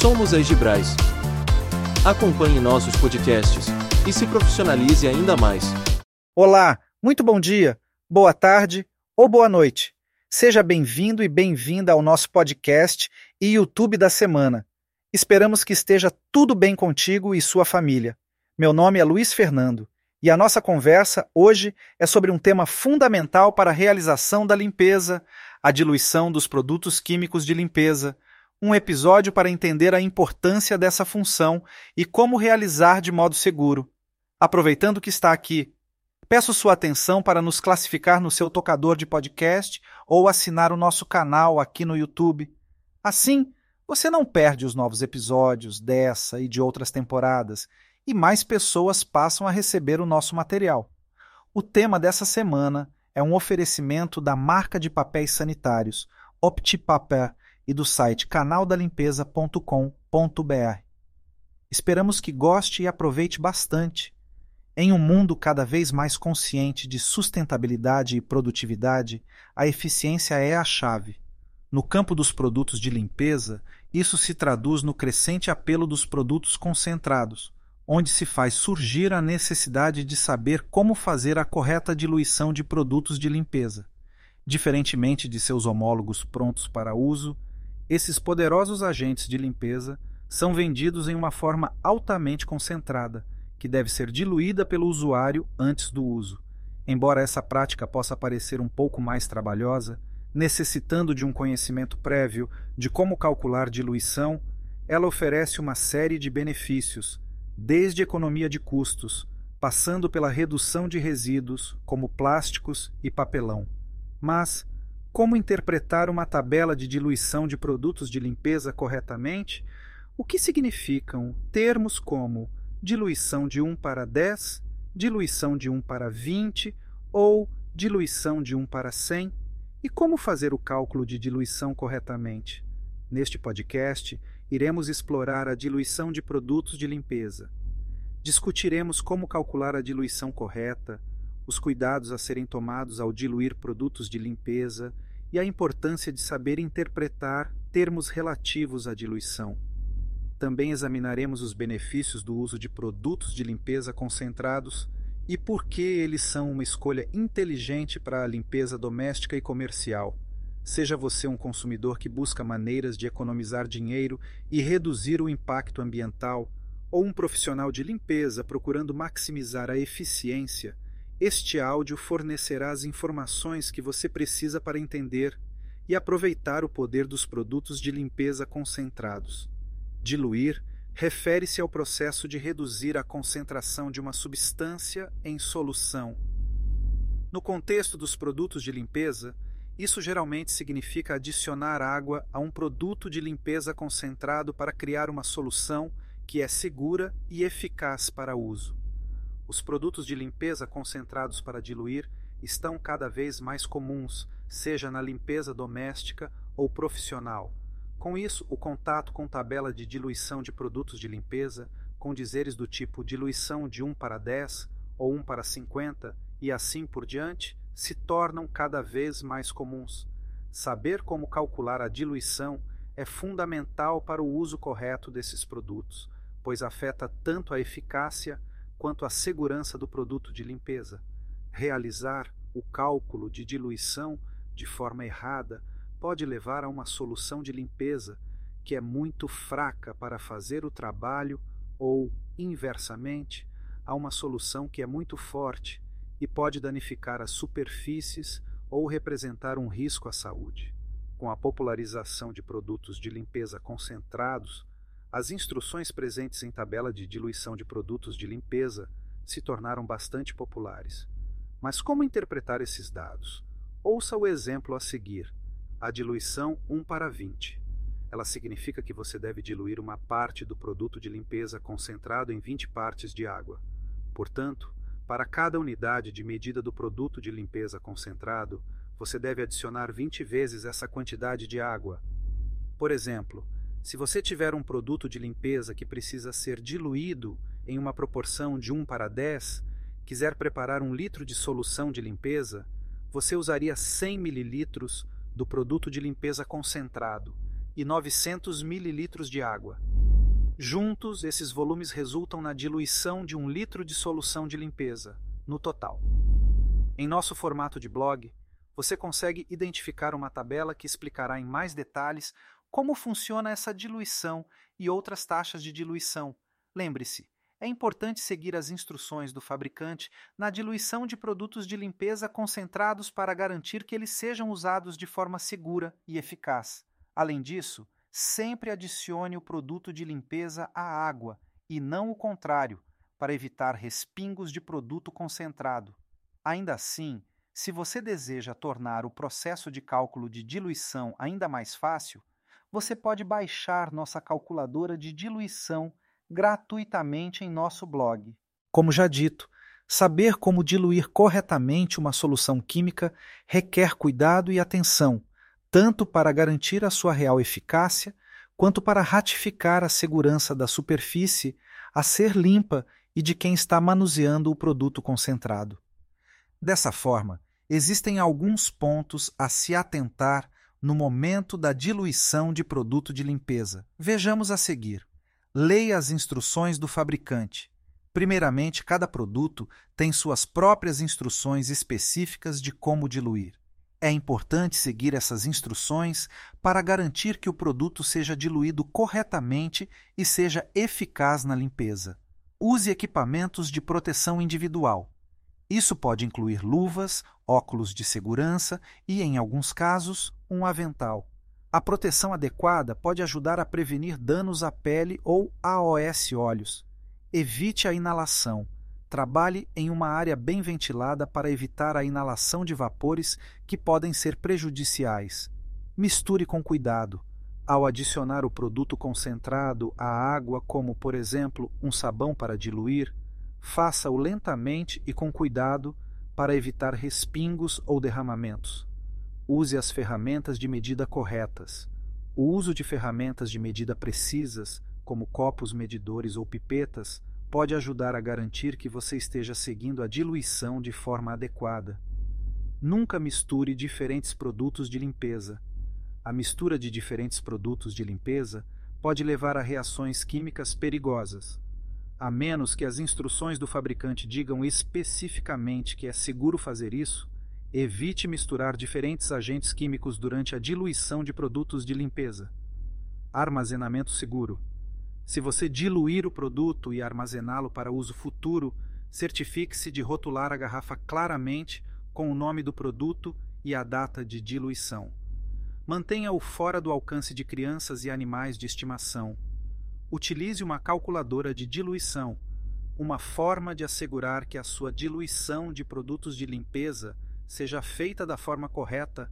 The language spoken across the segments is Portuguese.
Somos a Egibrais. Acompanhe nossos podcasts e se profissionalize ainda mais. Olá, muito bom dia, boa tarde ou boa noite. Seja bem-vindo e bem-vinda ao nosso podcast e YouTube da semana. Esperamos que esteja tudo bem contigo e sua família. Meu nome é Luiz Fernando e a nossa conversa hoje é sobre um tema fundamental para a realização da limpeza, a diluição dos produtos químicos de limpeza, um episódio para entender a importância dessa função e como realizar de modo seguro. Aproveitando que está aqui, peço sua atenção para nos classificar no seu tocador de podcast ou assinar o nosso canal aqui no YouTube. Assim, você não perde os novos episódios dessa e de outras temporadas e mais pessoas passam a receber o nosso material. O tema dessa semana é um oferecimento da marca de papéis sanitários OptiPaper e do site canaldalimpeza.com.br. Esperamos que goste e aproveite bastante. Em um mundo cada vez mais consciente de sustentabilidade e produtividade, a eficiência é a chave. No campo dos produtos de limpeza, isso se traduz no crescente apelo dos produtos concentrados, onde se faz surgir a necessidade de saber como fazer a correta diluição de produtos de limpeza. Diferentemente de seus homólogos prontos para uso, esses poderosos agentes de limpeza são vendidos em uma forma altamente concentrada, que deve ser diluída pelo usuário antes do uso. Embora essa prática possa parecer um pouco mais trabalhosa, necessitando de um conhecimento prévio de como calcular diluição, ela oferece uma série de benefícios, desde economia de custos, passando pela redução de resíduos, como plásticos e papelão. Mas, como interpretar uma tabela de diluição de produtos de limpeza corretamente, o que significam termos como diluição de 1 para 10, diluição de 1 para 20 ou diluição de 1 para 100, e como fazer o cálculo de diluição corretamente. Neste podcast, iremos explorar a diluição de produtos de limpeza. Discutiremos como calcular a diluição correta, os cuidados a serem tomados ao diluir produtos de limpeza e a importância de saber interpretar termos relativos à diluição. Também examinaremos os benefícios do uso de produtos de limpeza concentrados e por que eles são uma escolha inteligente para a limpeza doméstica e comercial. Seja você um consumidor que busca maneiras de economizar dinheiro e reduzir o impacto ambiental, ou um profissional de limpeza procurando maximizar a eficiência, este áudio fornecerá as informações que você precisa para entender e aproveitar o poder dos produtos de limpeza concentrados. Diluir refere-se ao processo de reduzir a concentração de uma substância em solução. No contexto dos produtos de limpeza, isso geralmente significa adicionar água a um produto de limpeza concentrado para criar uma solução que é segura e eficaz para uso. Os produtos de limpeza concentrados para diluir estão cada vez mais comuns, seja na limpeza doméstica ou profissional. Com isso, o contato com tabela de diluição de produtos de limpeza, com dizeres do tipo diluição de 1 para 10 ou 1 para 50 e assim por diante, se tornam cada vez mais comuns. Saber como calcular a diluição é fundamental para o uso correto desses produtos, pois afeta tanto a eficácia quanto à segurança do produto de limpeza. Realizar o cálculo de diluição de forma errada pode levar a uma solução de limpeza que é muito fraca para fazer o trabalho ou, inversamente, a uma solução que é muito forte e pode danificar as superfícies ou representar um risco à saúde. Com a popularização de produtos de limpeza concentrados, as instruções presentes em tabela de diluição de produtos de limpeza se tornaram bastante populares. Mas como interpretar esses dados? Ouça o exemplo a seguir: a diluição 1 para 20. Ela significa que você deve diluir uma parte do produto de limpeza concentrado em 20 partes de água. Portanto, para cada unidade de medida do produto de limpeza concentrado, você deve adicionar 20 vezes essa quantidade de água. Por exemplo, se você tiver um produto de limpeza que precisa ser diluído em uma proporção de 1 para 10, quiser preparar um litro de solução de limpeza, você usaria 100 mililitros do produto de limpeza concentrado e 900 mililitros de água. Juntos, esses volumes resultam na diluição de um litro de solução de limpeza, no total. Em nosso formato de blog, você consegue identificar uma tabela que explicará em mais detalhes como funciona essa diluição e outras taxas de diluição. Lembre-se, é importante seguir as instruções do fabricante na diluição de produtos de limpeza concentrados para garantir que eles sejam usados de forma segura e eficaz. Além disso, sempre adicione o produto de limpeza à água e não o contrário, para evitar respingos de produto concentrado. Ainda assim, se você deseja tornar o processo de cálculo de diluição ainda mais fácil, você pode baixar nossa calculadora de diluição gratuitamente em nosso blog. Como já dito, saber como diluir corretamente uma solução química requer cuidado e atenção, tanto para garantir a sua real eficácia, quanto para ratificar a segurança da superfície a ser limpa e de quem está manuseando o produto concentrado. Dessa forma, existem alguns pontos a se atentar no momento da diluição de produto de limpeza. Vejamos a seguir. Leia as instruções do fabricante. Primeiramente, cada produto tem suas próprias instruções específicas de como diluir. É importante seguir essas instruções para garantir que o produto seja diluído corretamente e seja eficaz na limpeza. Use equipamentos de proteção individual. Isso pode incluir luvas, óculos de segurança e, em alguns casos, um avental. A proteção adequada pode ajudar a prevenir danos à pele ou AOS olhos. Evite a inalação. Trabalhe em uma área bem ventilada para evitar a inalação de vapores que podem ser prejudiciais. Misture com cuidado. Ao adicionar o produto concentrado à água, como por exemplo um sabão para diluir, faça-o lentamente e com cuidado para evitar respingos ou derramamentos. Use as ferramentas de medida corretas. O uso de ferramentas de medida precisas, como copos medidores ou pipetas, pode ajudar a garantir que você esteja seguindo a diluição de forma adequada. Nunca misture diferentes produtos de limpeza. A mistura de diferentes produtos de limpeza pode levar a reações químicas perigosas. A menos que as instruções do fabricante digam especificamente que é seguro fazer isso, Evite misturar diferentes agentes químicos durante a diluição de produtos de limpeza. Armazenamento seguro. Se você diluir o produto e armazená-lo para uso futuro, certifique-se de rotular a garrafa claramente com o nome do produto e a data de diluição. Mantenha-o fora do alcance de crianças e animais de estimação. Utilize uma calculadora de diluição, uma forma de assegurar que a sua diluição de produtos de limpeza seja feita da forma correta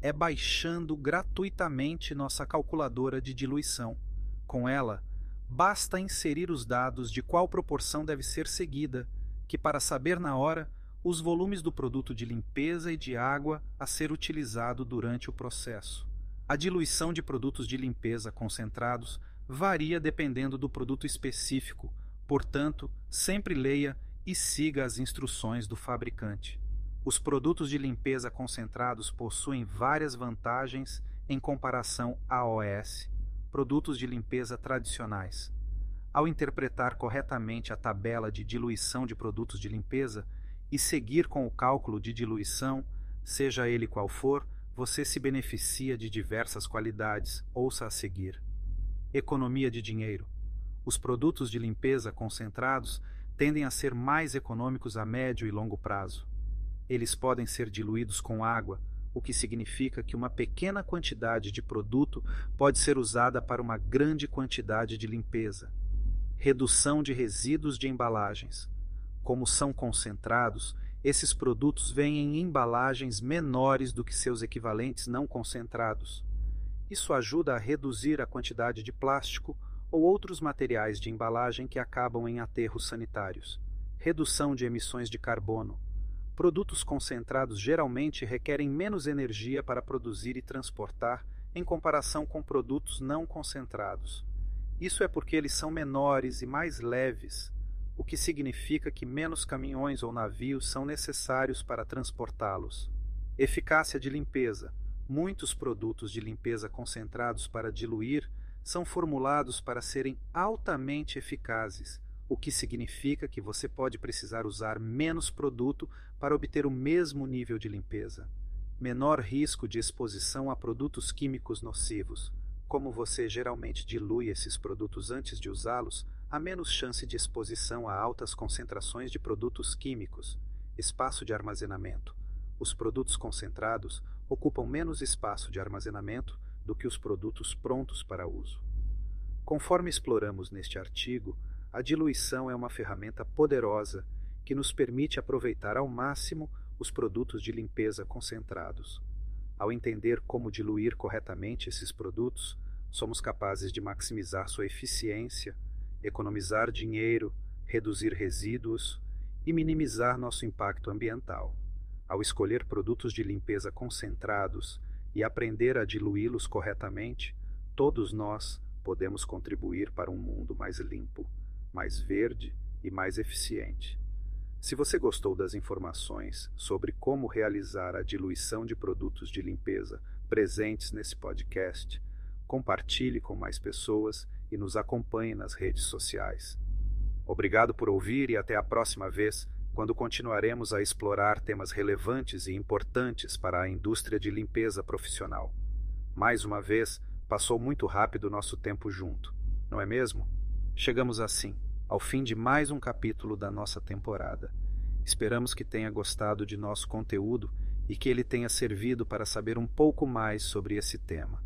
é baixando gratuitamente nossa calculadora de diluição. Com ela, basta inserir os dados de qual proporção deve ser seguida, que para saber na hora os volumes do produto de limpeza e de água a ser utilizado durante o processo. A diluição de produtos de limpeza concentrados varia dependendo do produto específico, portanto, sempre leia e siga as instruções do fabricante. Os produtos de limpeza concentrados possuem várias vantagens em comparação a OS, produtos de limpeza tradicionais. Ao interpretar corretamente a tabela de diluição de produtos de limpeza e seguir com o cálculo de diluição, seja ele qual for, você se beneficia de diversas qualidades. Ouça a seguir. Economia de dinheiro. Os produtos de limpeza concentrados tendem a ser mais econômicos a médio e longo prazo. Eles podem ser diluídos com água, o que significa que uma pequena quantidade de produto pode ser usada para uma grande quantidade de limpeza. Redução de resíduos de embalagens. Como são concentrados, esses produtos vêm em embalagens menores do que seus equivalentes não concentrados. Isso ajuda a reduzir a quantidade de plástico ou outros materiais de embalagem que acabam em aterros sanitários. Redução de emissões de carbono Produtos concentrados geralmente requerem menos energia para produzir e transportar em comparação com produtos não concentrados. Isso é porque eles são menores e mais leves, o que significa que menos caminhões ou navios são necessários para transportá-los. Eficácia de limpeza. Muitos produtos de limpeza concentrados para diluir são formulados para serem altamente eficazes, o que significa que você pode precisar usar menos produto para obter o mesmo nível de limpeza. Menor risco de exposição a produtos químicos nocivos. Como você geralmente dilui esses produtos antes de usá-los, há menos chance de exposição a altas concentrações de produtos químicos. Espaço de armazenamento. Os produtos concentrados ocupam menos espaço de armazenamento do que os produtos prontos para uso. Conforme exploramos neste artigo, a diluição é uma ferramenta poderosa que nos permite aproveitar ao máximo os produtos de limpeza concentrados. Ao entender como diluir corretamente esses produtos, somos capazes de maximizar sua eficiência, economizar dinheiro, reduzir resíduos e minimizar nosso impacto ambiental. Ao escolher produtos de limpeza concentrados e aprender a diluí-los corretamente, todos nós podemos contribuir para um mundo mais limpo, mais verde e mais eficiente. Se você gostou das informações sobre como realizar a diluição de produtos de limpeza presentes nesse podcast, compartilhe com mais pessoas e nos acompanhe nas redes sociais. Obrigado por ouvir e até a próxima vez, quando continuaremos a explorar temas relevantes e importantes para a indústria de limpeza profissional. Mais uma vez, passou muito rápido nosso tempo junto, não é mesmo? Chegamos assim ao fim de mais um capítulo da nossa temporada. Esperamos que tenha gostado de nosso conteúdo e que ele tenha servido para saber um pouco mais sobre esse tema.